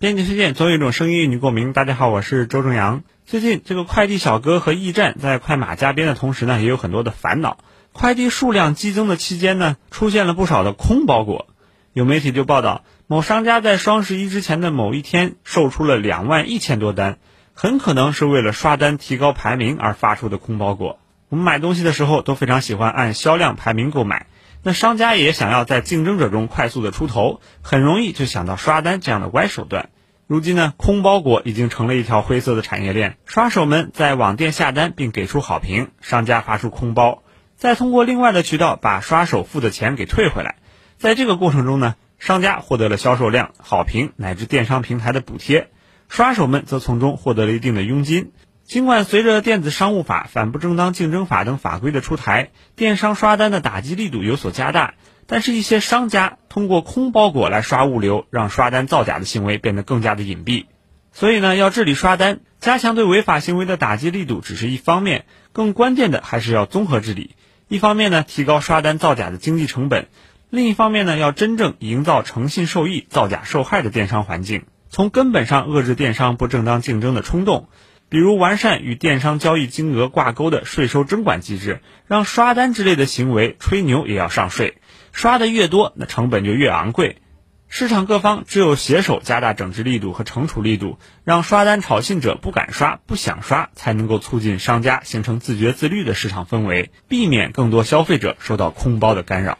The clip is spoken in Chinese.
编辑推荐，总有一种声音与你共鸣。大家好，我是周正阳。最近，这个快递小哥和驿站在快马加鞭的同时呢，也有很多的烦恼。快递数量激增的期间呢，出现了不少的空包裹。有媒体就报道，某商家在双十一之前的某一天售出了两万一千多单，很可能是为了刷单提高排名而发出的空包裹。我们买东西的时候都非常喜欢按销量排名购买。那商家也想要在竞争者中快速的出头，很容易就想到刷单这样的歪手段。如今呢，空包裹已经成了一条灰色的产业链。刷手们在网店下单并给出好评，商家发出空包，再通过另外的渠道把刷手付的钱给退回来。在这个过程中呢，商家获得了销售量、好评乃至电商平台的补贴，刷手们则从中获得了一定的佣金。尽管随着电子商务法、反不正当竞争法等法规的出台，电商刷单的打击力度有所加大，但是，一些商家通过空包裹来刷物流，让刷单造假的行为变得更加的隐蔽。所以呢，要治理刷单，加强对违法行为的打击力度只是一方面，更关键的还是要综合治理。一方面呢，提高刷单造假的经济成本；另一方面呢，要真正营造诚信受益、造假受害的电商环境，从根本上遏制电商不正当竞争的冲动。比如完善与电商交易金额挂钩的税收征管机制，让刷单之类的行为吹牛也要上税，刷的越多，那成本就越昂贵。市场各方只有携手加大整治力度和惩处力度，让刷单炒信者不敢刷、不想刷，才能够促进商家形成自觉自律的市场氛围，避免更多消费者受到空包的干扰。